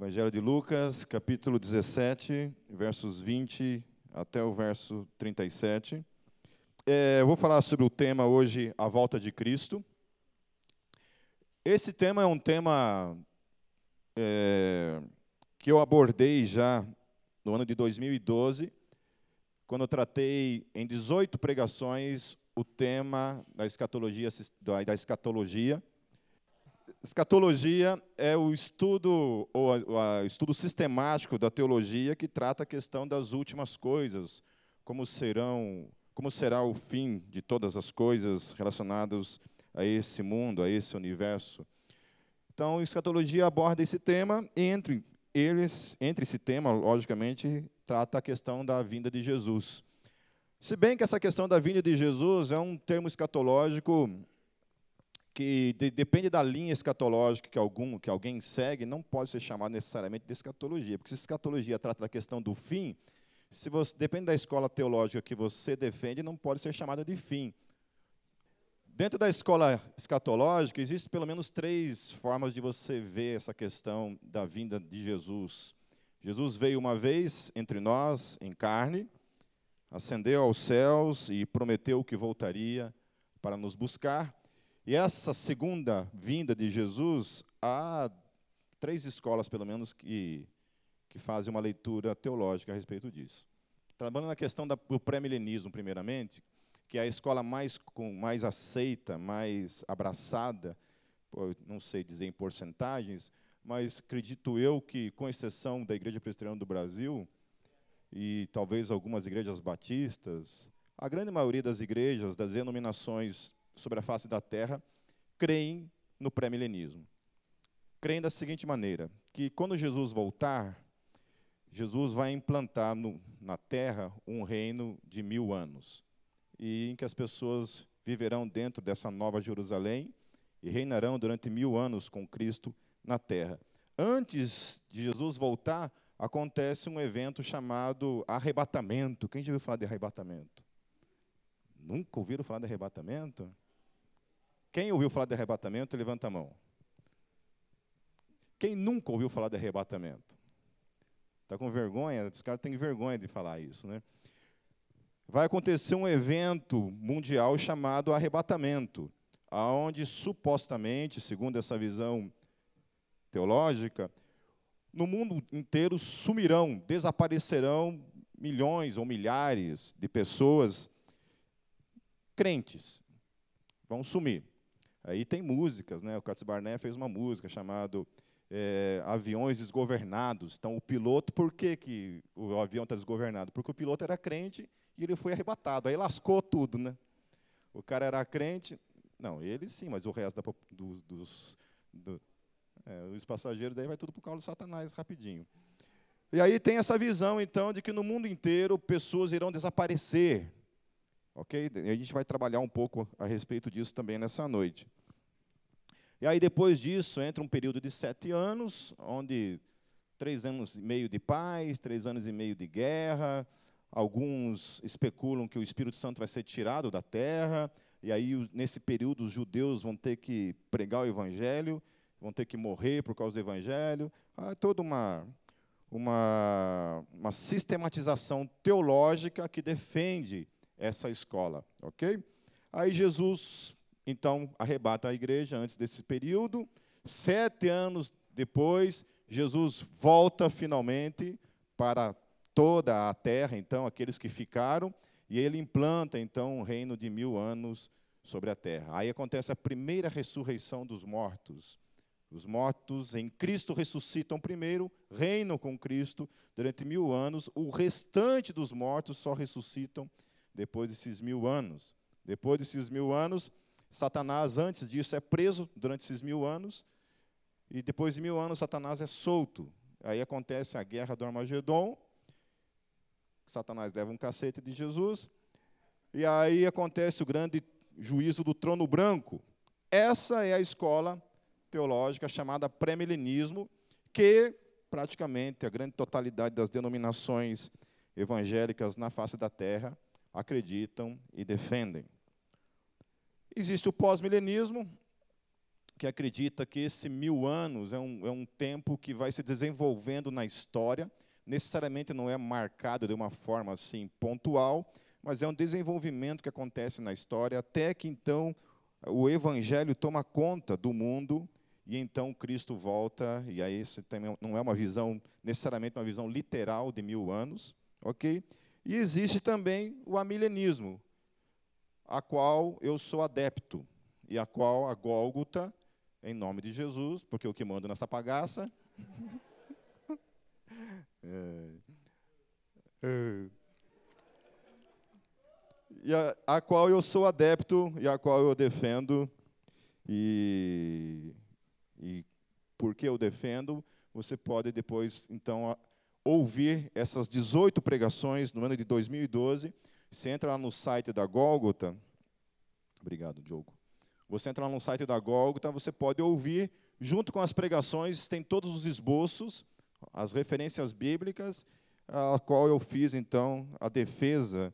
Evangelho de Lucas, capítulo 17, versos 20 até o verso 37. É, eu vou falar sobre o tema hoje, a volta de Cristo. Esse tema é um tema é, que eu abordei já no ano de 2012, quando eu tratei em 18 pregações o tema da escatologia, da escatologia Escatologia é o estudo, ou o estudo sistemático da teologia que trata a questão das últimas coisas, como serão, como será o fim de todas as coisas relacionadas a esse mundo, a esse universo. Então, a escatologia aborda esse tema e entre eles, entre esse tema, logicamente, trata a questão da vinda de Jesus. Se bem que essa questão da vinda de Jesus é um termo escatológico que de, depende da linha escatológica que, algum, que alguém segue, não pode ser chamado necessariamente de escatologia, porque se escatologia trata da questão do fim, se você depende da escola teológica que você defende, não pode ser chamada de fim. Dentro da escola escatológica, existem pelo menos três formas de você ver essa questão da vinda de Jesus. Jesus veio uma vez entre nós, em carne, ascendeu aos céus e prometeu que voltaria para nos buscar. E essa segunda vinda de Jesus, há três escolas, pelo menos, que, que fazem uma leitura teológica a respeito disso. Trabalhando na questão do pré-milenismo, primeiramente, que é a escola mais, com, mais aceita, mais abraçada, não sei dizer em porcentagens, mas acredito eu que, com exceção da Igreja Presbiteriana do Brasil, e talvez algumas igrejas batistas, a grande maioria das igrejas, das denominações sobre a face da terra creem no pré-milenismo. Creem da seguinte maneira: que quando Jesus voltar, Jesus vai implantar no, na terra um reino de mil anos, e em que as pessoas viverão dentro dessa nova Jerusalém e reinarão durante mil anos com Cristo na terra. Antes de Jesus voltar, acontece um evento chamado arrebatamento. Quem já ouviu falar de arrebatamento? Nunca ouviram falar de arrebatamento? Quem ouviu falar de arrebatamento, levanta a mão. Quem nunca ouviu falar de arrebatamento? Está com vergonha? Os caras têm vergonha de falar isso, né? Vai acontecer um evento mundial chamado arrebatamento, aonde supostamente, segundo essa visão teológica, no mundo inteiro sumirão, desaparecerão milhões ou milhares de pessoas crentes. Vão sumir. Aí tem músicas, né? O Katz Barnett fez uma música chamada é, Aviões Desgovernados. Então, o piloto, por que, que o avião está desgovernado? Porque o piloto era crente e ele foi arrebatado. Aí lascou tudo, né? O cara era crente, não, ele sim, mas o resto da, dos, dos do, é, os passageiros daí vai tudo por causa do Satanás rapidinho. E aí tem essa visão, então, de que no mundo inteiro pessoas irão desaparecer. Ok? E a gente vai trabalhar um pouco a respeito disso também nessa noite. E aí, depois disso, entra um período de sete anos, onde três anos e meio de paz, três anos e meio de guerra. Alguns especulam que o Espírito Santo vai ser tirado da terra, e aí, nesse período, os judeus vão ter que pregar o Evangelho, vão ter que morrer por causa do Evangelho. Há toda uma, uma, uma sistematização teológica que defende essa escola, ok? Aí Jesus, então, arrebata a igreja antes desse período. Sete anos depois, Jesus volta finalmente para toda a terra, então, aqueles que ficaram, e ele implanta, então, um reino de mil anos sobre a terra. Aí acontece a primeira ressurreição dos mortos. Os mortos em Cristo ressuscitam primeiro, reinam com Cristo durante mil anos, o restante dos mortos só ressuscitam depois desses mil anos. Depois desses mil anos, Satanás, antes disso, é preso durante esses mil anos, e depois de mil anos, Satanás é solto. Aí acontece a guerra do Armagedon, Satanás leva um cacete de Jesus, e aí acontece o grande juízo do trono branco. Essa é a escola teológica chamada pré-milenismo, que praticamente a grande totalidade das denominações evangélicas na face da terra acreditam e defendem. Existe o pós-milenismo, que acredita que esse mil anos é um, é um tempo que vai se desenvolvendo na história, necessariamente não é marcado de uma forma assim pontual, mas é um desenvolvimento que acontece na história, até que então o Evangelho toma conta do mundo e então Cristo volta, e aí também não é uma visão, necessariamente uma visão literal de mil anos, ok? E existe também o amilenismo, a qual eu sou adepto, e a qual a Gólgota, em nome de Jesus, porque o que manda nessa pagaça. é, é, e a, a qual eu sou adepto e a qual eu defendo, e e porque eu defendo, você pode depois, então, ouvir essas 18 pregações no ano de 2012. Você entra lá no site da Gólgota. Obrigado, Diogo. Você entra lá no site da Gólgota, você pode ouvir, junto com as pregações, tem todos os esboços, as referências bíblicas, a qual eu fiz, então, a defesa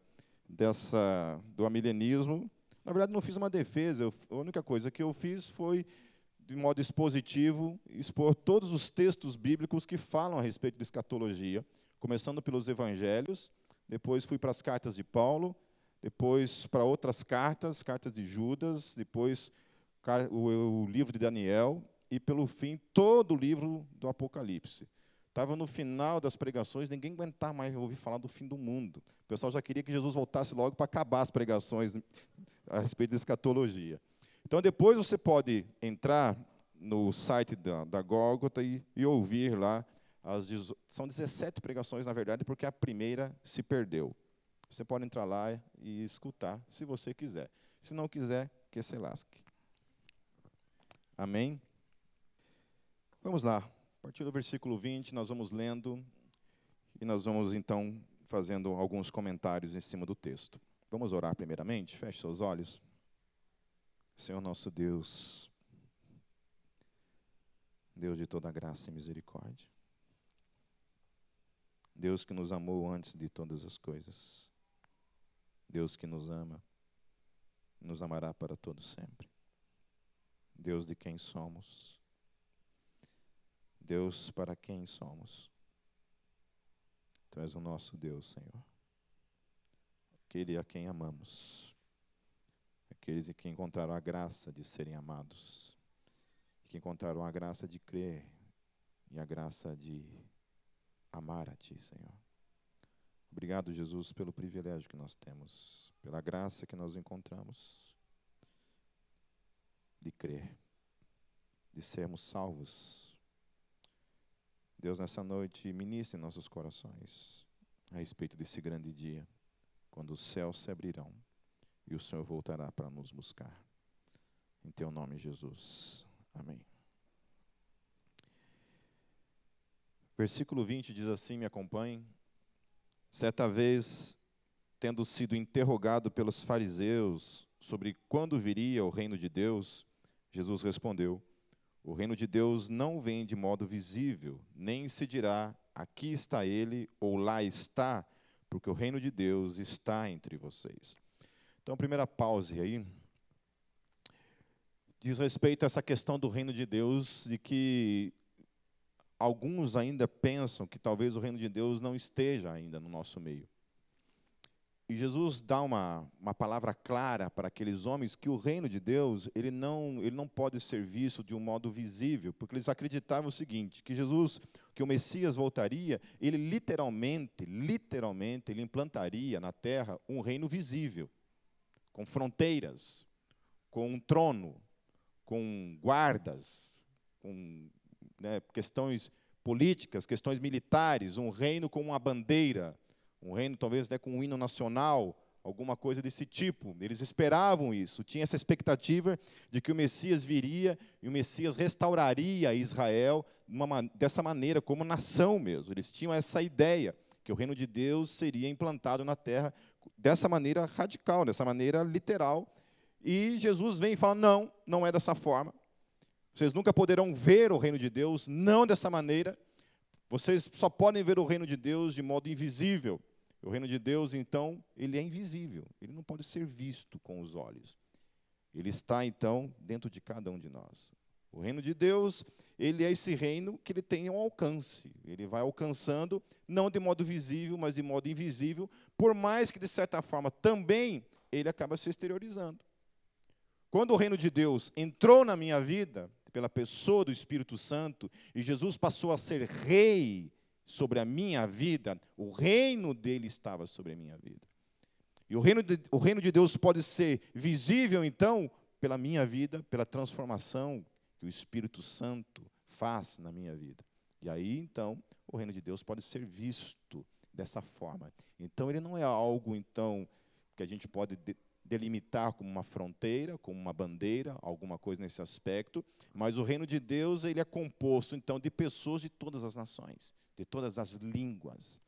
dessa, do amilenismo. Na verdade, não fiz uma defesa, eu, a única coisa que eu fiz foi de modo expositivo, expor todos os textos bíblicos que falam a respeito de escatologia, começando pelos evangelhos, depois fui para as cartas de Paulo, depois para outras cartas, cartas de Judas, depois o, o livro de Daniel e, pelo fim, todo o livro do Apocalipse. Estava no final das pregações, ninguém aguentava mais ouvir falar do fim do mundo. O pessoal já queria que Jesus voltasse logo para acabar as pregações a respeito de escatologia. Então, depois você pode entrar no site da, da Gólgota e, e ouvir lá. As, são 17 pregações, na verdade, porque a primeira se perdeu. Você pode entrar lá e escutar, se você quiser. Se não quiser, que se lasque. Amém? Vamos lá. A partir do versículo 20, nós vamos lendo e nós vamos então fazendo alguns comentários em cima do texto. Vamos orar primeiramente? Feche seus olhos. Senhor nosso Deus, Deus de toda graça e misericórdia, Deus que nos amou antes de todas as coisas, Deus que nos ama, nos amará para todo sempre. Deus de quem somos, Deus para quem somos. Tu és o nosso Deus, Senhor, aquele a quem amamos aqueles que encontraram a graça de serem amados, que encontraram a graça de crer e a graça de amar a Ti, Senhor. Obrigado, Jesus, pelo privilégio que nós temos, pela graça que nós encontramos de crer, de sermos salvos. Deus, nessa noite, ministre nossos corações a respeito desse grande dia, quando os céus se abrirão e o Senhor voltará para nos buscar. Em teu nome, Jesus. Amém. Versículo 20 diz assim: me acompanhem. Certa vez, tendo sido interrogado pelos fariseus sobre quando viria o reino de Deus, Jesus respondeu: O reino de Deus não vem de modo visível, nem se dirá aqui está ele ou lá está, porque o reino de Deus está entre vocês. Então, primeira pause aí. Diz respeito a essa questão do reino de Deus, de que alguns ainda pensam que talvez o reino de Deus não esteja ainda no nosso meio. E Jesus dá uma, uma palavra clara para aqueles homens que o reino de Deus ele não, ele não pode ser visto de um modo visível, porque eles acreditavam o seguinte, que Jesus, que o Messias voltaria, ele literalmente, literalmente, ele implantaria na terra um reino visível com fronteiras, com um trono, com guardas, com né, questões políticas, questões militares, um reino com uma bandeira, um reino talvez até com um hino nacional, alguma coisa desse tipo. Eles esperavam isso, tinha essa expectativa de que o Messias viria e o Messias restauraria Israel uma, dessa maneira, como nação mesmo. Eles tinham essa ideia que o reino de Deus seria implantado na terra dessa maneira radical, dessa maneira literal. E Jesus vem e fala: não, não é dessa forma. Vocês nunca poderão ver o reino de Deus, não dessa maneira. Vocês só podem ver o reino de Deus de modo invisível. O reino de Deus, então, ele é invisível, ele não pode ser visto com os olhos. Ele está, então, dentro de cada um de nós. O reino de Deus, ele é esse reino que ele tem um alcance. Ele vai alcançando, não de modo visível, mas de modo invisível, por mais que, de certa forma, também ele acaba se exteriorizando. Quando o reino de Deus entrou na minha vida, pela pessoa do Espírito Santo, e Jesus passou a ser rei sobre a minha vida, o reino dele estava sobre a minha vida. E o reino de, o reino de Deus pode ser visível, então, pela minha vida, pela transformação que o Espírito Santo faz na minha vida. E aí, então, o reino de Deus pode ser visto dessa forma. Então, ele não é algo, então, que a gente pode de, delimitar como uma fronteira, como uma bandeira, alguma coisa nesse aspecto, mas o reino de Deus, ele é composto, então, de pessoas de todas as nações, de todas as línguas.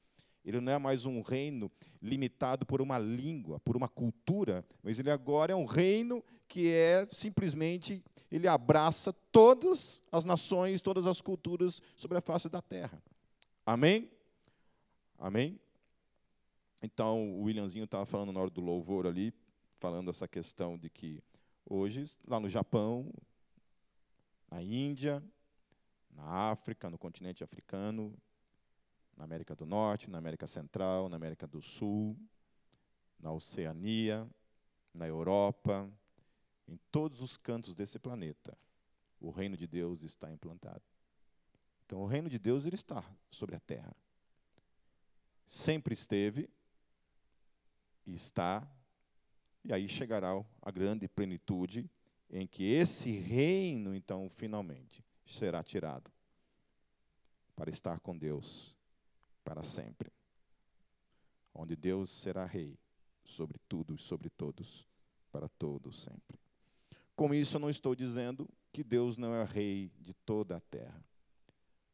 Ele não é mais um reino limitado por uma língua, por uma cultura, mas ele agora é um reino que é simplesmente, ele abraça todas as nações, todas as culturas sobre a face da terra. Amém? Amém? Então, o Williamzinho estava falando na hora do louvor ali, falando essa questão de que hoje, lá no Japão, na Índia, na África, no continente africano, na América do Norte, na América Central, na América do Sul, na Oceania, na Europa, em todos os cantos desse planeta, o reino de Deus está implantado. Então, o reino de Deus ele está sobre a terra. Sempre esteve e está, e aí chegará a grande plenitude em que esse reino, então, finalmente será tirado para estar com Deus para sempre. Onde Deus será rei sobre tudo e sobre todos, para todos sempre. Com isso, eu não estou dizendo que Deus não é rei de toda a terra.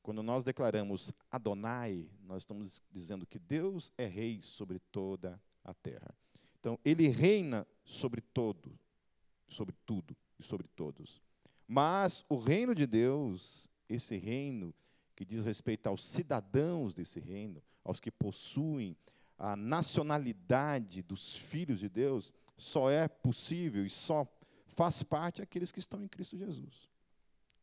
Quando nós declaramos Adonai, nós estamos dizendo que Deus é rei sobre toda a terra. Então, ele reina sobre todo, sobre tudo e sobre todos. Mas o reino de Deus, esse reino que diz respeito aos cidadãos desse reino, aos que possuem a nacionalidade dos filhos de Deus, só é possível e só faz parte aqueles que estão em Cristo Jesus,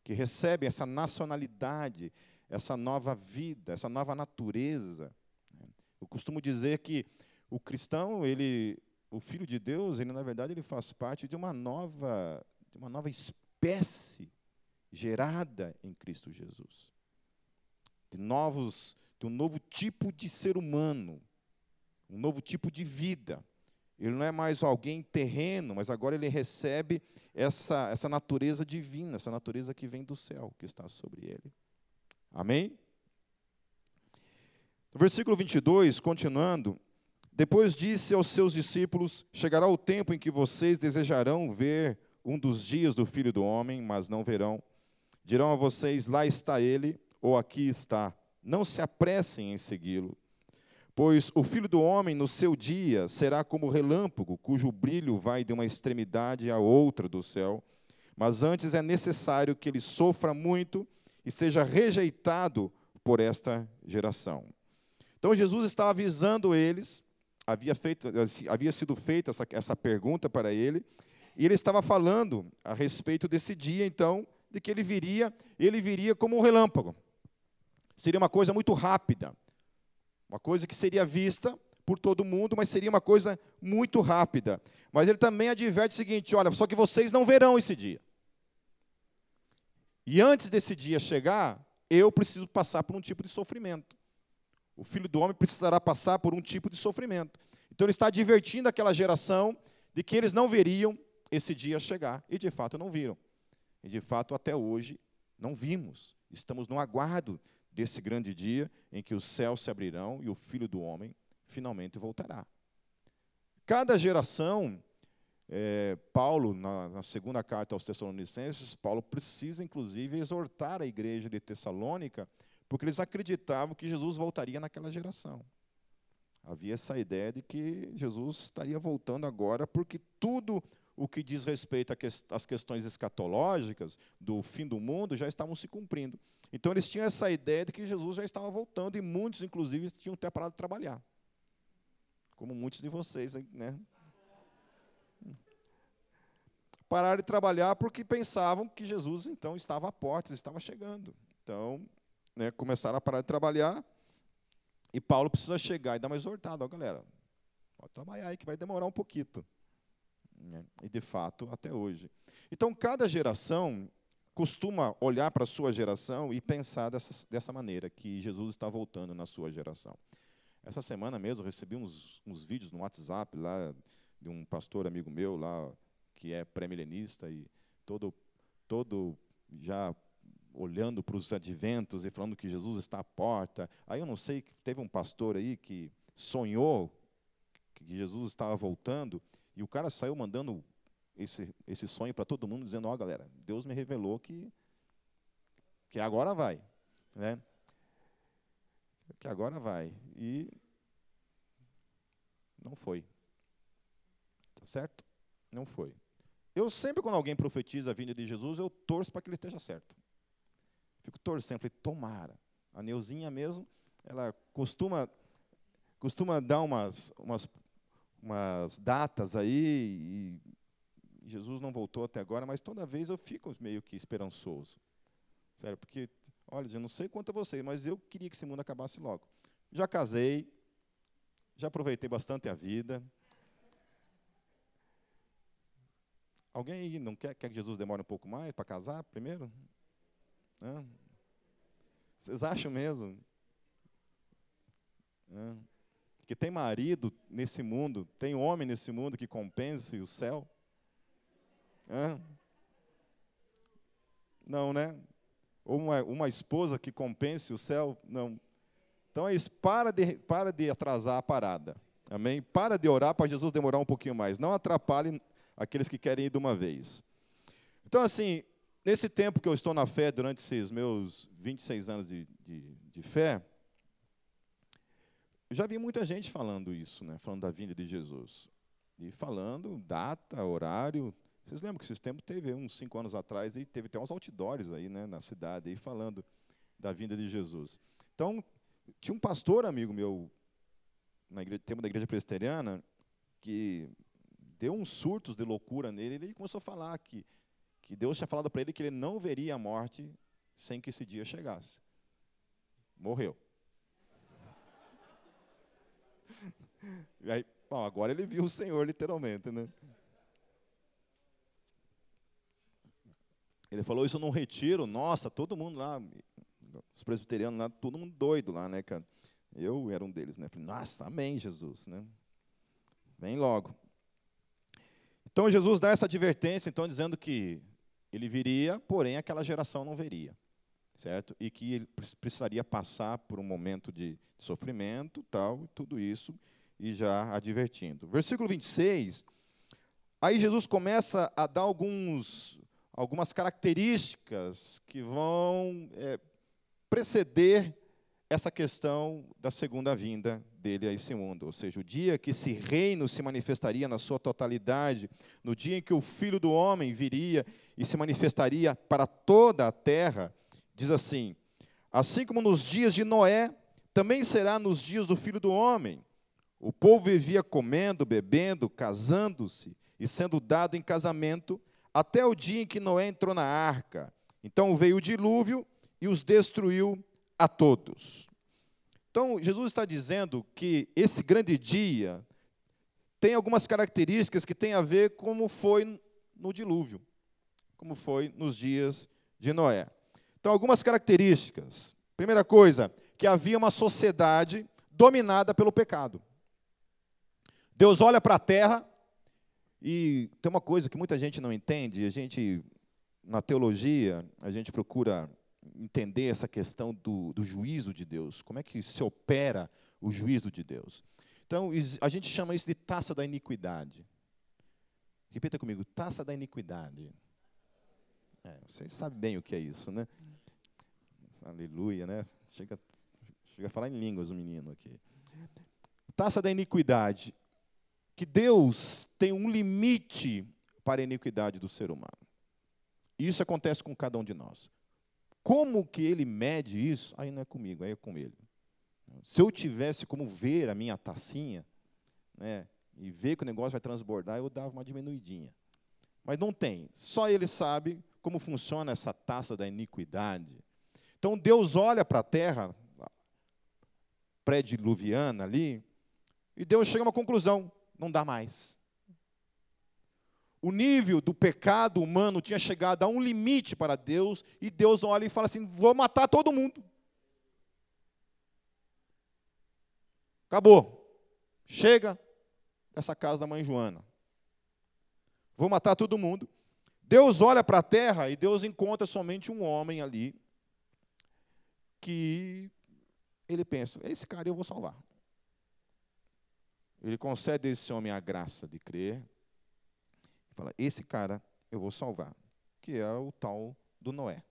que recebem essa nacionalidade, essa nova vida, essa nova natureza. Eu costumo dizer que o cristão, ele, o filho de Deus, ele na verdade ele faz parte de uma nova, de uma nova espécie gerada em Cristo Jesus de novos, de um novo tipo de ser humano, um novo tipo de vida. Ele não é mais alguém terreno, mas agora ele recebe essa, essa natureza divina, essa natureza que vem do céu, que está sobre ele. Amém? No versículo 22, continuando, depois disse aos seus discípulos: Chegará o tempo em que vocês desejarão ver um dos dias do filho do homem, mas não verão. Dirão a vocês: Lá está ele, ou aqui está. Não se apressem em segui-lo. Pois o filho do homem, no seu dia, será como relâmpago, cujo brilho vai de uma extremidade à outra do céu. Mas antes é necessário que ele sofra muito e seja rejeitado por esta geração. Então Jesus estava avisando eles, havia, feito, havia sido feita essa, essa pergunta para ele, e ele estava falando a respeito desse dia, então, de que ele viria, ele viria como um relâmpago seria uma coisa muito rápida, uma coisa que seria vista por todo mundo, mas seria uma coisa muito rápida. Mas ele também adverte o seguinte: olha, só que vocês não verão esse dia. E antes desse dia chegar, eu preciso passar por um tipo de sofrimento. O filho do homem precisará passar por um tipo de sofrimento. Então ele está advertindo aquela geração de que eles não veriam esse dia chegar. E de fato não viram. E de fato até hoje não vimos. Estamos no aguardo desse grande dia em que os céus se abrirão e o Filho do Homem finalmente voltará. Cada geração, é, Paulo, na, na, segunda carta aos Tessalonicenses, Paulo precisa, inclusive, exortar a igreja de Tessalônica, porque eles acreditavam que Jesus voltaria naquela geração. Havia essa ideia de que Jesus estaria voltando agora, porque tudo o que diz respeito às questões escatológicas do fim do mundo já estavam se cumprindo. Então eles tinham essa ideia de que Jesus já estava voltando e muitos, inclusive, tinham até parado de trabalhar. Como muitos de vocês, né? pararam de trabalhar porque pensavam que Jesus então estava à porta, estava chegando. Então, né, começaram a parar de trabalhar e Paulo precisa chegar e dar uma exortada, ó, galera, pode trabalhar aí que vai demorar um pouquinho. Né? E de fato, até hoje. Então, cada geração costuma olhar para a sua geração e pensar dessa, dessa maneira, que Jesus está voltando na sua geração. Essa semana mesmo eu recebi uns, uns vídeos no WhatsApp lá de um pastor amigo meu lá, que é pré-milenista e todo, todo já olhando para os adventos e falando que Jesus está à porta. Aí eu não sei, teve um pastor aí que sonhou que Jesus estava voltando e o cara saiu mandando esse, esse sonho para todo mundo, dizendo: Ó, oh, galera, Deus me revelou que, que agora vai. Né? Que agora vai. E não foi. Tá certo? Não foi. Eu sempre, quando alguém profetiza a vinda de Jesus, eu torço para que ele esteja certo. Fico torcendo, falei, tomara. A Neuzinha mesmo, ela costuma, costuma dar umas, umas, umas datas aí, e Jesus não voltou até agora, mas toda vez eu fico meio que esperançoso. Sério, porque, olha, eu não sei quanto a vocês, mas eu queria que esse mundo acabasse logo. Já casei, já aproveitei bastante a vida. Alguém aí não quer, quer que Jesus demore um pouco mais para casar primeiro? Hã? Vocês acham mesmo? Hã? Que tem marido nesse mundo, tem homem nesse mundo que compense o céu? Hã? Não, né? Ou uma, uma esposa que compense o céu? Não. Então é isso, para de, para de atrasar a parada. Amém? Para de orar para Jesus demorar um pouquinho mais. Não atrapalhe aqueles que querem ir de uma vez. Então, assim, nesse tempo que eu estou na fé, durante esses meus 26 anos de, de, de fé, já vi muita gente falando isso, né? falando da vinda de Jesus. E falando data, horário. Vocês lembram que esses tempos teve uns cinco anos atrás e teve até uns outdoors aí, né, na cidade aí falando da vinda de Jesus. Então, tinha um pastor amigo meu na igreja, tempo da igreja presbiteriana que deu uns surtos de loucura nele, ele começou a falar que, que Deus tinha falado para ele que ele não veria a morte sem que esse dia chegasse. Morreu. E aí, bom, agora ele viu o Senhor, literalmente, né? Ele falou isso num retiro, nossa, todo mundo lá, os presbiterianos lá, todo mundo doido lá, né, cara? Eu era um deles, né? Falei, nossa, amém, Jesus, né? Vem logo. Então Jesus dá essa advertência, então dizendo que ele viria, porém aquela geração não veria, certo? E que ele precisaria passar por um momento de sofrimento, tal, tudo isso, e já advertindo. Versículo 26, aí Jesus começa a dar alguns, algumas características que vão é, preceder essa questão da segunda vinda dele a esse mundo, ou seja, o dia que esse reino se manifestaria na sua totalidade, no dia em que o Filho do Homem viria e se manifestaria para toda a terra, diz assim: assim como nos dias de Noé, também será nos dias do Filho do Homem. O povo vivia comendo, bebendo, casando-se e sendo dado em casamento, até o dia em que Noé entrou na arca. Então veio o dilúvio e os destruiu a todos. Então, Jesus está dizendo que esse grande dia tem algumas características que têm a ver como foi no dilúvio, como foi nos dias de Noé. Então, algumas características. Primeira coisa, que havia uma sociedade dominada pelo pecado. Deus olha para a terra e tem uma coisa que muita gente não entende, a gente, na teologia, a gente procura entender essa questão do, do juízo de Deus, como é que se opera o juízo de Deus. Então, a gente chama isso de taça da iniquidade. Repita comigo, taça da iniquidade. É, vocês sabem bem o que é isso, né? Aleluia, né? Chega, chega a falar em línguas o menino aqui. Taça da iniquidade. Que Deus tem um limite para a iniquidade do ser humano. Isso acontece com cada um de nós. Como que ele mede isso? Aí não é comigo, aí é com ele. Se eu tivesse como ver a minha tacinha, né, e ver que o negócio vai transbordar, eu dava uma diminuidinha. Mas não tem. Só ele sabe como funciona essa taça da iniquidade. Então Deus olha para a terra pré-diluviana ali, e Deus chega a uma conclusão: não dá mais. O nível do pecado humano tinha chegado a um limite para Deus, e Deus olha e fala assim: vou matar todo mundo. Acabou. Chega dessa casa da mãe Joana. Vou matar todo mundo. Deus olha para a terra e Deus encontra somente um homem ali que ele pensa: esse cara eu vou salvar. Ele concede a esse homem a graça de crer. E fala: esse cara eu vou salvar. Que é o tal do Noé.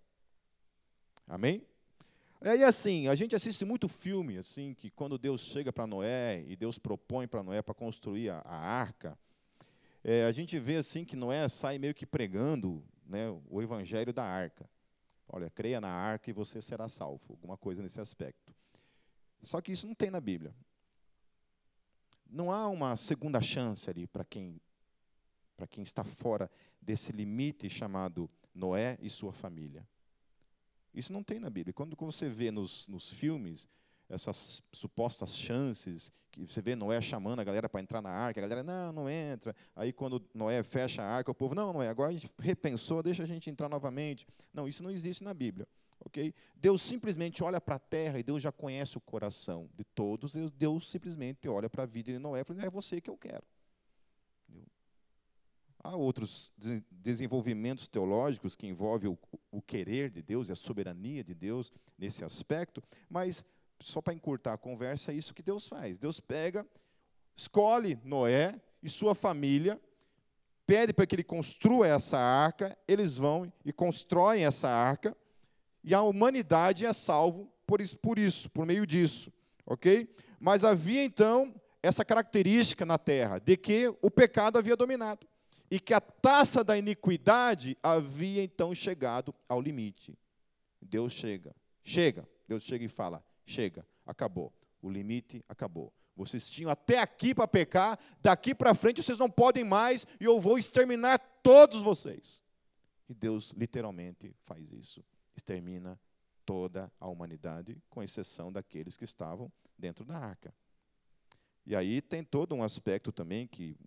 Amém? Aí assim, a gente assiste muito filme assim que quando Deus chega para Noé e Deus propõe para Noé para construir a, a arca, é, a gente vê assim que Noé sai meio que pregando né, o evangelho da arca. Olha, creia na arca e você será salvo, alguma coisa nesse aspecto. Só que isso não tem na Bíblia. Não há uma segunda chance ali para quem para quem está fora desse limite chamado Noé e sua família. Isso não tem na Bíblia. Quando você vê nos, nos filmes essas supostas chances, que você vê Noé chamando a galera para entrar na arca, a galera, não, não entra. Aí quando Noé fecha a arca, o povo, não, Noé, agora a gente repensou, deixa a gente entrar novamente. Não, isso não existe na Bíblia. Ok? Deus simplesmente olha para a terra e Deus já conhece o coração de todos. E Deus simplesmente olha para a vida de Noé e fala: é você que eu quero. Há outros desenvolvimentos teológicos que envolvem o, o querer de Deus e a soberania de Deus nesse aspecto, mas só para encurtar a conversa, é isso que Deus faz. Deus pega, escolhe Noé e sua família, pede para que ele construa essa arca, eles vão e constroem essa arca, e a humanidade é salvo por isso, por, isso, por meio disso, ok? Mas havia então essa característica na terra, de que o pecado havia dominado, e que a taça da iniquidade havia então chegado ao limite. Deus chega, chega, Deus chega e fala: chega, acabou. O limite acabou. Vocês tinham até aqui para pecar, daqui para frente vocês não podem mais, e eu vou exterminar todos vocês. E Deus literalmente faz isso. Extermina toda a humanidade, com exceção daqueles que estavam dentro da arca. E aí tem todo um aspecto também que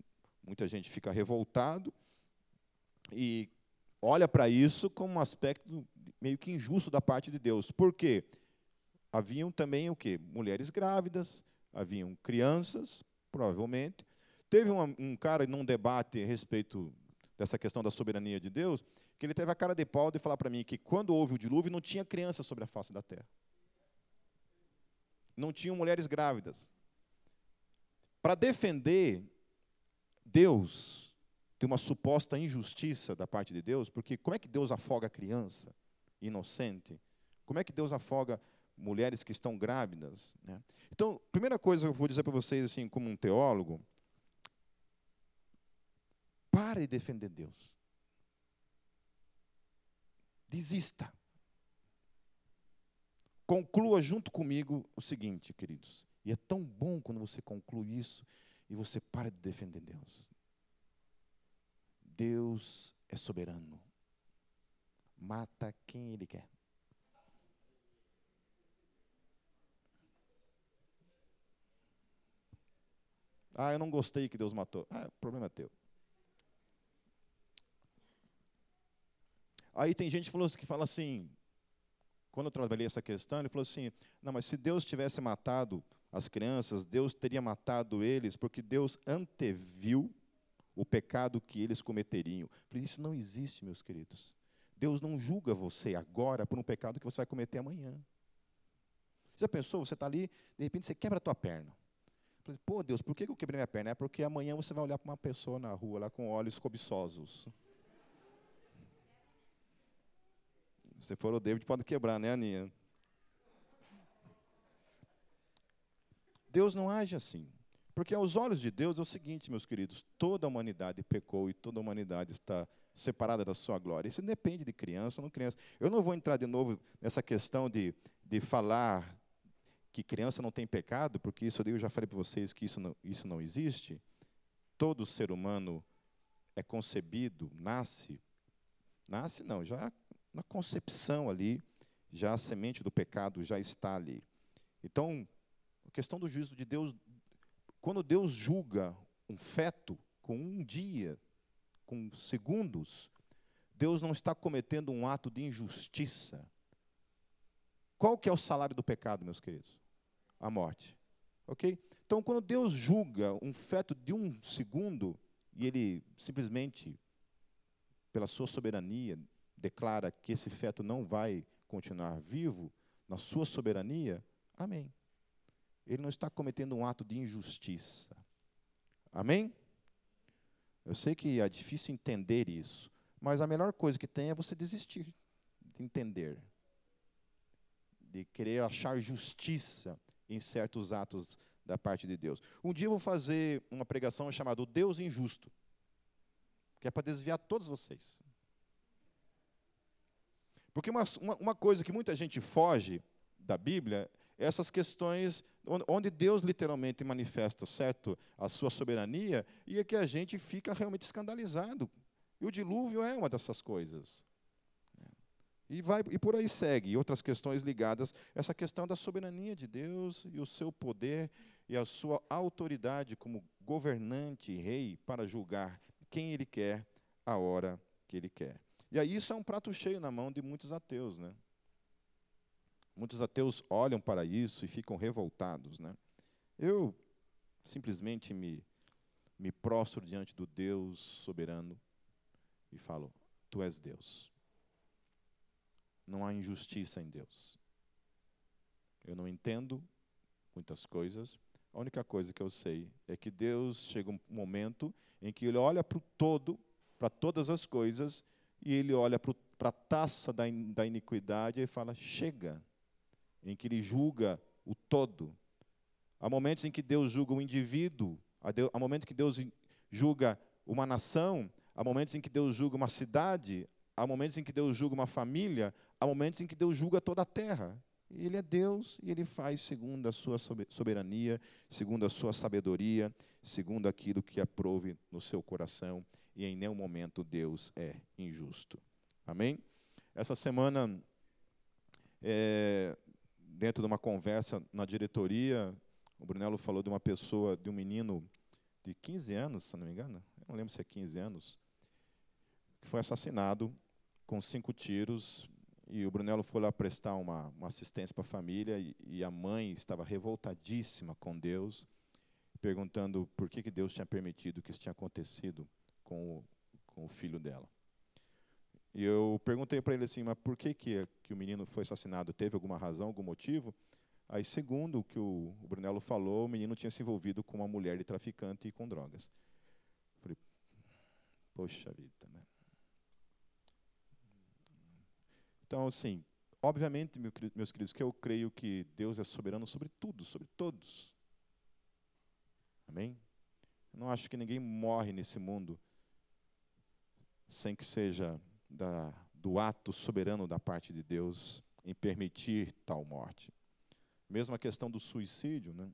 muita gente fica revoltado e olha para isso como um aspecto meio que injusto da parte de Deus. Por quê? haviam também o quê? Mulheres grávidas, haviam crianças, provavelmente. Teve uma, um cara num debate a respeito dessa questão da soberania de Deus, que ele teve a cara de pau de falar para mim que quando houve o dilúvio não tinha criança sobre a face da terra. Não tinham mulheres grávidas. Para defender Deus de uma suposta injustiça da parte de Deus, porque como é que Deus afoga a criança inocente? Como é que Deus afoga mulheres que estão grávidas. Né? Então, primeira coisa que eu vou dizer para vocês, assim, como um teólogo, pare de defender Deus. Desista. Conclua junto comigo o seguinte, queridos. E é tão bom quando você conclui isso e você para de defender Deus. Deus é soberano. Mata quem Ele quer. Ah, eu não gostei que Deus matou. Ah, o problema é teu. Aí tem gente que fala assim, quando eu trabalhei essa questão, ele falou assim: não, mas se Deus tivesse matado as crianças, Deus teria matado eles, porque Deus anteviu o pecado que eles cometeriam. Eu falei: isso não existe, meus queridos. Deus não julga você agora por um pecado que você vai cometer amanhã. Você já pensou? Você está ali, de repente você quebra a tua perna. Falei, pô, Deus, por que eu quebrei minha perna? É porque amanhã você vai olhar para uma pessoa na rua lá com olhos cobiçosos. Se for o David, pode quebrar, né, Aninha? Deus não age assim. Porque aos olhos de Deus é o seguinte, meus queridos: toda a humanidade pecou e toda a humanidade está separada da sua glória. Isso depende de criança ou não criança. Eu não vou entrar de novo nessa questão de, de falar que criança não tem pecado, porque isso eu já falei para vocês que isso não, isso não existe. Todo ser humano é concebido, nasce, nasce não, já na concepção ali, já a semente do pecado já está ali. Então, a questão do juízo de Deus, quando Deus julga um feto com um dia, com segundos, Deus não está cometendo um ato de injustiça. Qual que é o salário do pecado, meus queridos? A morte. OK? Então, quando Deus julga um feto de um segundo e ele simplesmente pela sua soberania declara que esse feto não vai continuar vivo na sua soberania, amém. Ele não está cometendo um ato de injustiça. Amém? Eu sei que é difícil entender isso, mas a melhor coisa que tem é você desistir de entender, de querer achar justiça em certos atos da parte de Deus. Um dia eu vou fazer uma pregação chamada Deus Injusto, que é para desviar todos vocês. Porque uma, uma, coisa que muita gente foge da Bíblia essas questões onde Deus literalmente manifesta, certo, a sua soberania, e é que a gente fica realmente escandalizado. E o dilúvio é uma dessas coisas. E, vai, e por aí segue, outras questões ligadas essa questão da soberania de Deus e o seu poder e a sua autoridade como governante rei para julgar quem ele quer, a hora que ele quer. E aí isso é um prato cheio na mão de muitos ateus, né? Muitos ateus olham para isso e ficam revoltados. Né? Eu simplesmente me, me prostro diante do Deus soberano e falo: Tu és Deus. Não há injustiça em Deus. Eu não entendo muitas coisas. A única coisa que eu sei é que Deus chega um momento em que Ele olha para o todo, para todas as coisas, e Ele olha para a taça da, da iniquidade e fala: Chega em que ele julga o todo. Há momentos em que Deus julga o indivíduo, há momentos em que Deus julga uma nação, há momentos em que Deus julga uma cidade, há momentos em que Deus julga uma família, há momentos em que Deus julga toda a terra. Ele é Deus e ele faz segundo a sua soberania, segundo a sua sabedoria, segundo aquilo que aprove no seu coração, e em nenhum momento Deus é injusto. Amém? Essa semana é, dentro de uma conversa na diretoria, o Brunello falou de uma pessoa, de um menino de 15 anos, se não me engano, eu não lembro se é 15 anos, que foi assassinado com cinco tiros, e o Brunello foi lá prestar uma, uma assistência para a família, e, e, a mãe estava revoltadíssima com Deus, perguntando por que, que Deus tinha permitido que isso tinha acontecido com o, com o filho dela. E eu perguntei para ele assim, mas por que, que, que o menino foi assassinado? Teve alguma razão, algum motivo? Aí, segundo o que o, o Brunello falou, o menino tinha se envolvido com uma mulher de traficante e com drogas. Falei, poxa vida, né? Então, assim, obviamente, meus queridos, que eu creio que Deus é soberano sobre tudo, sobre todos. Amém? Eu não acho que ninguém morre nesse mundo sem que seja da, do ato soberano da parte de Deus em permitir tal morte. Mesmo a questão do suicídio, né?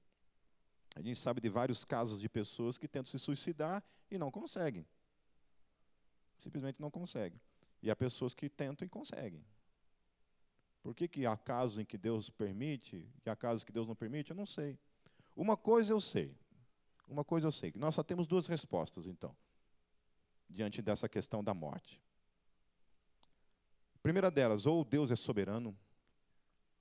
A gente sabe de vários casos de pessoas que tentam se suicidar e não conseguem. Simplesmente não conseguem. E há pessoas que tentam e conseguem. Por que, que há casos em que Deus permite e há casos que Deus não permite? Eu não sei. Uma coisa eu sei. Uma coisa eu sei. Nós só temos duas respostas, então, diante dessa questão da morte. Primeira delas, ou Deus é soberano,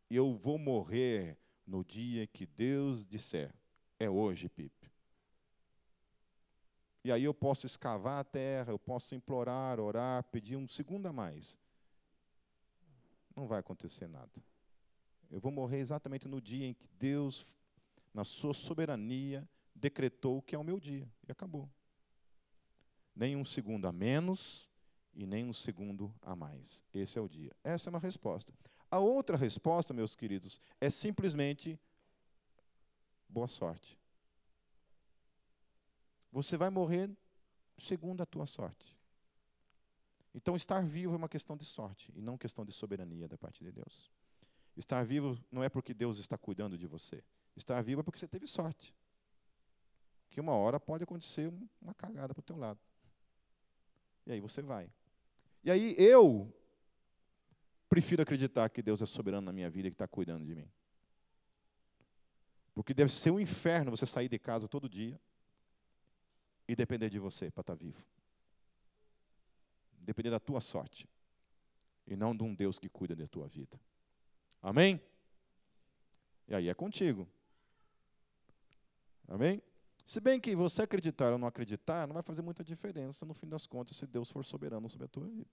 e eu vou morrer no dia que Deus disser, é hoje, Pipe. E aí eu posso escavar a terra, eu posso implorar, orar, pedir um segundo a mais. Não vai acontecer nada. Eu vou morrer exatamente no dia em que Deus, na sua soberania, decretou que é o meu dia. E acabou. Nem um segundo a menos, e nem um segundo a mais. Esse é o dia. Essa é uma resposta. A outra resposta, meus queridos, é simplesmente boa sorte. Você vai morrer segundo a tua sorte. Então, estar vivo é uma questão de sorte e não questão de soberania da parte de Deus. Estar vivo não é porque Deus está cuidando de você. Estar vivo é porque você teve sorte. Que uma hora pode acontecer uma cagada para o teu lado. E aí você vai. E aí eu prefiro acreditar que Deus é soberano na minha vida e que está cuidando de mim. Porque deve ser um inferno você sair de casa todo dia e depender de você para estar tá vivo. Depender da tua sorte. E não de um Deus que cuida da tua vida. Amém? E aí é contigo. Amém? Se bem que você acreditar ou não acreditar, não vai fazer muita diferença no fim das contas se Deus for soberano sobre a tua vida.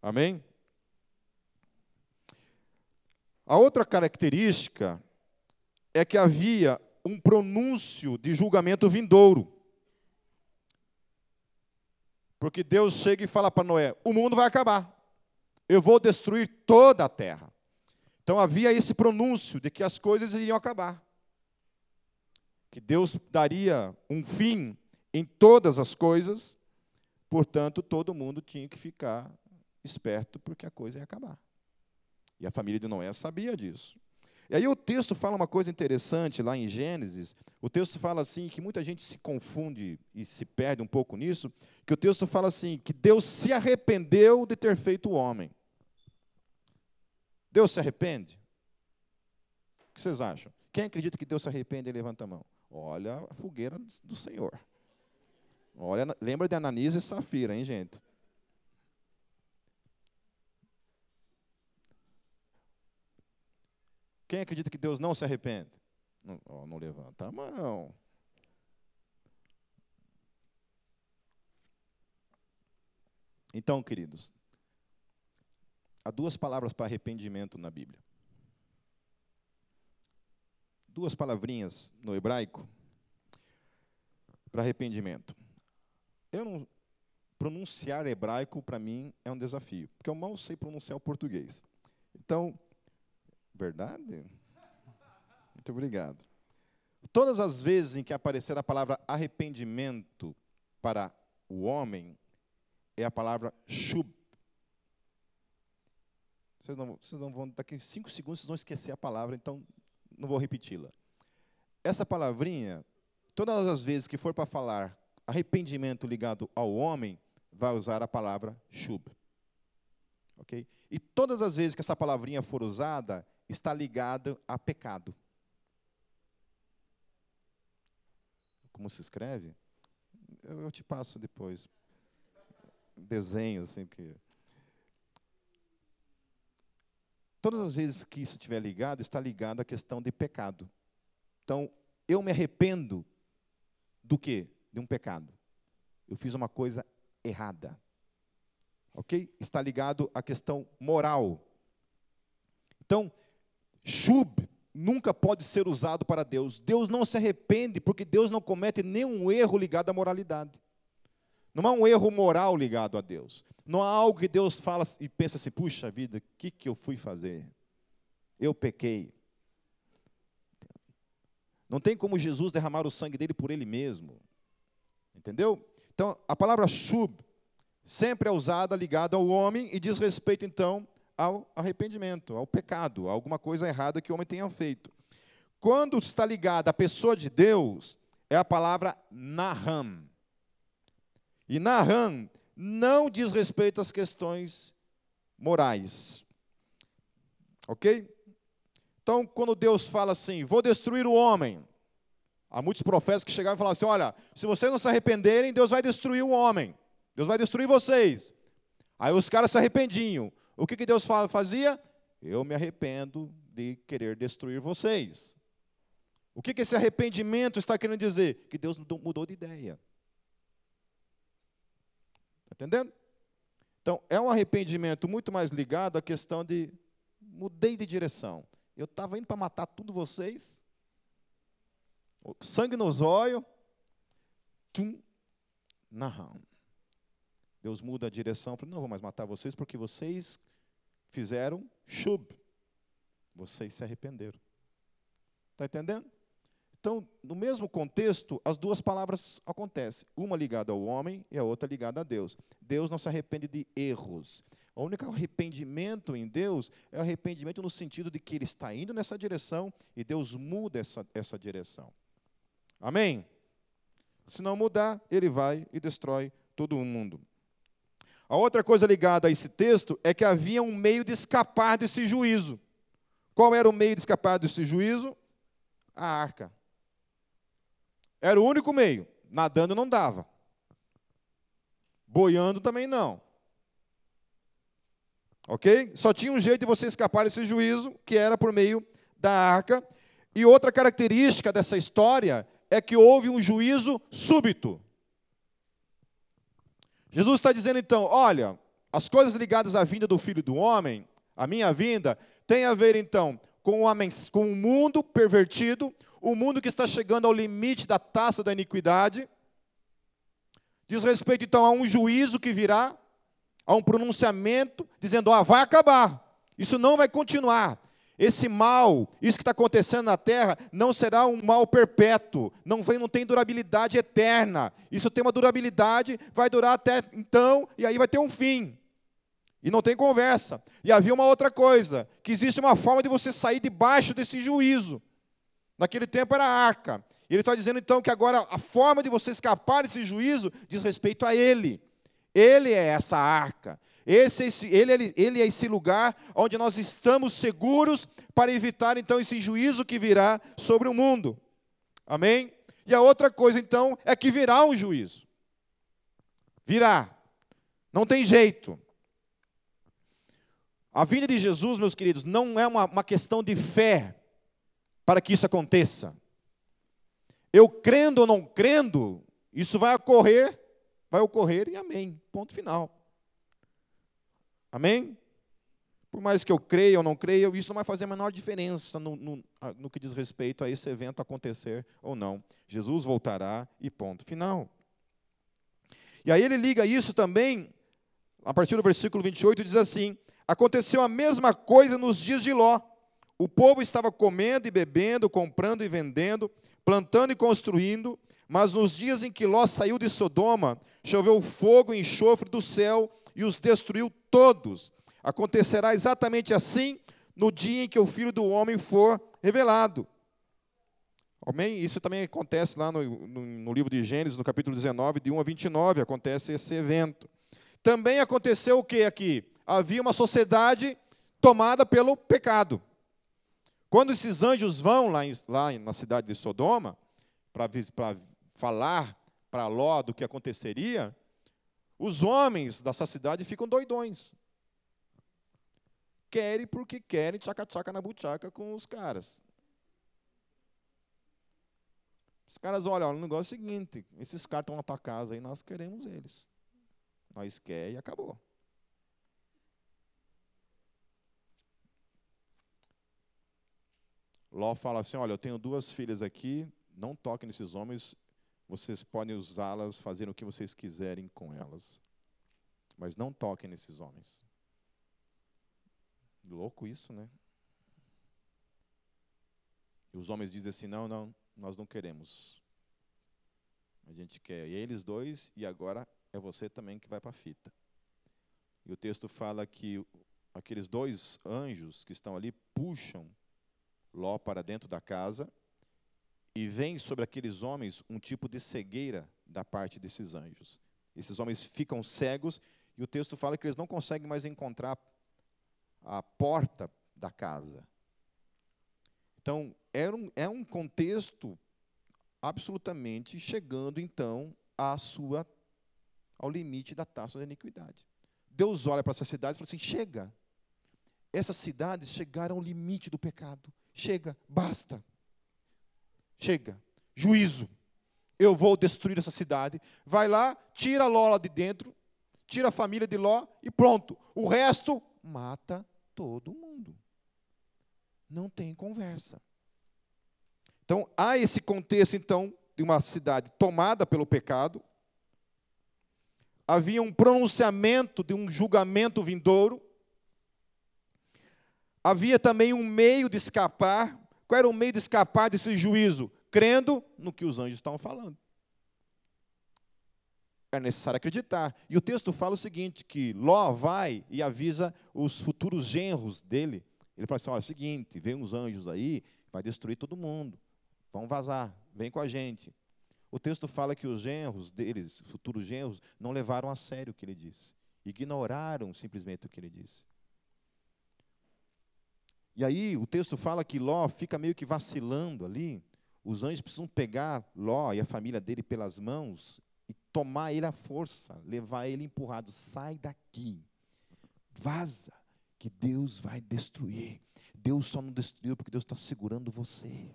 Amém? A outra característica é que havia um pronúncio de julgamento vindouro. Porque Deus chega e fala para Noé: o mundo vai acabar, eu vou destruir toda a terra. Então havia esse pronúncio de que as coisas iriam acabar que Deus daria um fim em todas as coisas, portanto, todo mundo tinha que ficar esperto, porque a coisa ia acabar. E a família de Noé sabia disso. E aí o texto fala uma coisa interessante lá em Gênesis. O texto fala assim que muita gente se confunde e se perde um pouco nisso, que o texto fala assim que Deus se arrependeu de ter feito o homem. Deus se arrepende? O que vocês acham? Quem acredita que Deus se arrepende, levanta a mão. Olha a fogueira do Senhor. Olha, lembra de Ananias e Safira, hein, gente? Quem acredita que Deus não se arrepende? Não, não levanta a mão. Então, queridos, há duas palavras para arrependimento na Bíblia duas palavrinhas no hebraico para arrependimento. Eu não pronunciar hebraico para mim é um desafio, porque eu mal sei pronunciar o português. Então, verdade? Muito obrigado. Todas as vezes em que aparecer a palavra arrependimento para o homem, é a palavra shub. Vocês não, vocês não vão, daqui a cinco segundos vocês vão esquecer a palavra, então não vou repeti-la. Essa palavrinha, todas as vezes que for para falar arrependimento ligado ao homem, vai usar a palavra shub. Ok? E todas as vezes que essa palavrinha for usada, está ligada a pecado. Como se escreve? Eu, eu te passo depois. Desenho, assim, que. Todas as vezes que isso estiver ligado, está ligado à questão de pecado. Então, eu me arrependo do quê? De um pecado. Eu fiz uma coisa errada. Ok? Está ligado à questão moral. Então, chub nunca pode ser usado para Deus. Deus não se arrepende porque Deus não comete nenhum erro ligado à moralidade. Não há um erro moral ligado a Deus. Não há algo que Deus fala e pensa assim: puxa vida, o que, que eu fui fazer? Eu pequei. Não tem como Jesus derramar o sangue dele por ele mesmo. Entendeu? Então, a palavra shub sempre é usada ligada ao homem e diz respeito, então, ao arrependimento, ao pecado, a alguma coisa errada que o homem tenha feito. Quando está ligada à pessoa de Deus, é a palavra Naham. E Naham não diz respeito às questões morais. Ok? Então, quando Deus fala assim, vou destruir o homem, há muitos profetas que chegavam e falavam assim: olha, se vocês não se arrependerem, Deus vai destruir o homem, Deus vai destruir vocês. Aí os caras se arrependiam. O que, que Deus fazia? Eu me arrependo de querer destruir vocês. O que, que esse arrependimento está querendo dizer? Que Deus mudou de ideia. Está entendendo? Então, é um arrependimento muito mais ligado à questão de mudei de direção. Eu estava indo para matar tudo vocês. Sangue nos olhos. Tum. Não. Deus muda a direção. Falei, não vou mais matar vocês porque vocês fizeram shub. Vocês se arrependeram. Está entendendo? Então, no mesmo contexto, as duas palavras acontecem. Uma ligada ao homem e a outra ligada a Deus. Deus não se arrepende de erros. O único arrependimento em Deus é o arrependimento no sentido de que ele está indo nessa direção e Deus muda essa, essa direção. Amém? Se não mudar, ele vai e destrói todo o mundo. A outra coisa ligada a esse texto é que havia um meio de escapar desse juízo. Qual era o meio de escapar desse juízo? A arca. Era o único meio. Nadando não dava. Boiando também não. Ok? Só tinha um jeito de você escapar desse juízo, que era por meio da arca. E outra característica dessa história é que houve um juízo súbito. Jesus está dizendo então: olha, as coisas ligadas à vinda do Filho do Homem, a minha vinda, tem a ver então com o, mundo pervertido, o mundo que está chegando ao limite da taça da iniquidade. Diz respeito então a um juízo que virá, a um pronunciamento dizendo: ah, vai acabar, isso não vai continuar. Esse mal, isso que está acontecendo na terra, não será um mal perpétuo, não, vem, não tem durabilidade eterna. Isso tem uma durabilidade, vai durar até então, e aí vai ter um fim. E não tem conversa. E havia uma outra coisa: que existe uma forma de você sair debaixo desse juízo. Naquele tempo era a arca. E ele está dizendo então que agora a forma de você escapar desse juízo diz respeito a ele. Ele é essa arca. Esse, esse, ele, ele é esse lugar onde nós estamos seguros para evitar então esse juízo que virá sobre o mundo. Amém? E a outra coisa então é que virá um juízo. Virá. Não tem jeito. A vinda de Jesus, meus queridos, não é uma, uma questão de fé para que isso aconteça. Eu crendo ou não crendo, isso vai ocorrer, vai ocorrer e amém. Ponto final. Amém? Por mais que eu creia ou não creia, isso não vai fazer a menor diferença no, no, no que diz respeito a esse evento acontecer ou não. Jesus voltará e ponto final. E aí ele liga isso também, a partir do versículo 28, diz assim: Aconteceu a mesma coisa nos dias de Ló. O povo estava comendo e bebendo, comprando e vendendo, plantando e construindo, mas nos dias em que Ló saiu de Sodoma, choveu fogo e enxofre do céu e os destruiu todos. Acontecerá exatamente assim no dia em que o Filho do Homem for revelado. Amém? Isso também acontece lá no, no, no, livro de Gênesis, no capítulo 19, de 1 a 29, acontece esse evento. Também aconteceu o que aqui? Havia uma sociedade tomada pelo pecado. Quando esses anjos vão lá, em, lá na cidade de Sodoma, para falar para Ló do que aconteceria, os homens dessa cidade ficam doidões. Querem porque querem tchaca-tchaca na buchaca com os caras. Os caras olham, o negócio é o seguinte, esses caras estão na tua casa aí, nós queremos eles. Nós quer e acabou. Ló fala assim, olha, eu tenho duas filhas aqui, não toquem nesses homens, vocês podem usá-las, fazer o que vocês quiserem com elas. Mas não toquem nesses homens. Louco isso, né? E os homens dizem assim: não, não, nós não queremos. A gente quer. Eles dois, e agora é você também que vai para a fita. E o texto fala que aqueles dois anjos que estão ali puxam Ló para dentro da casa e vem sobre aqueles homens um tipo de cegueira da parte desses anjos. Esses homens ficam cegos e o texto fala que eles não conseguem mais encontrar a porta da casa. Então, é um, é um contexto absolutamente chegando, então, à sua, ao limite da taça da iniquidade. Deus olha para essa cidade e fala assim: chega. Essas cidades chegaram ao limite do pecado. Chega, basta. Chega. Juízo. Eu vou destruir essa cidade. Vai lá, tira a Lola de dentro, tira a família de Ló e pronto. O resto, mata todo mundo. Não tem conversa. Então, há esse contexto, então, de uma cidade tomada pelo pecado. Havia um pronunciamento de um julgamento vindouro. Havia também um meio de escapar qual era o meio de escapar desse juízo? Crendo no que os anjos estavam falando. É necessário acreditar. E o texto fala o seguinte: que Ló vai e avisa os futuros genros dele. Ele fala assim: olha, é o seguinte, vem uns anjos aí, vai destruir todo mundo. Vão vazar, vem com a gente. o texto fala que os genros deles, futuros genros, não levaram a sério o que ele disse. Ignoraram simplesmente o que ele disse. E aí o texto fala que Ló fica meio que vacilando ali. Os anjos precisam pegar Ló e a família dele pelas mãos e tomar ele à força, levar ele empurrado. Sai daqui, vaza, que Deus vai destruir. Deus só não destruiu porque Deus está segurando você.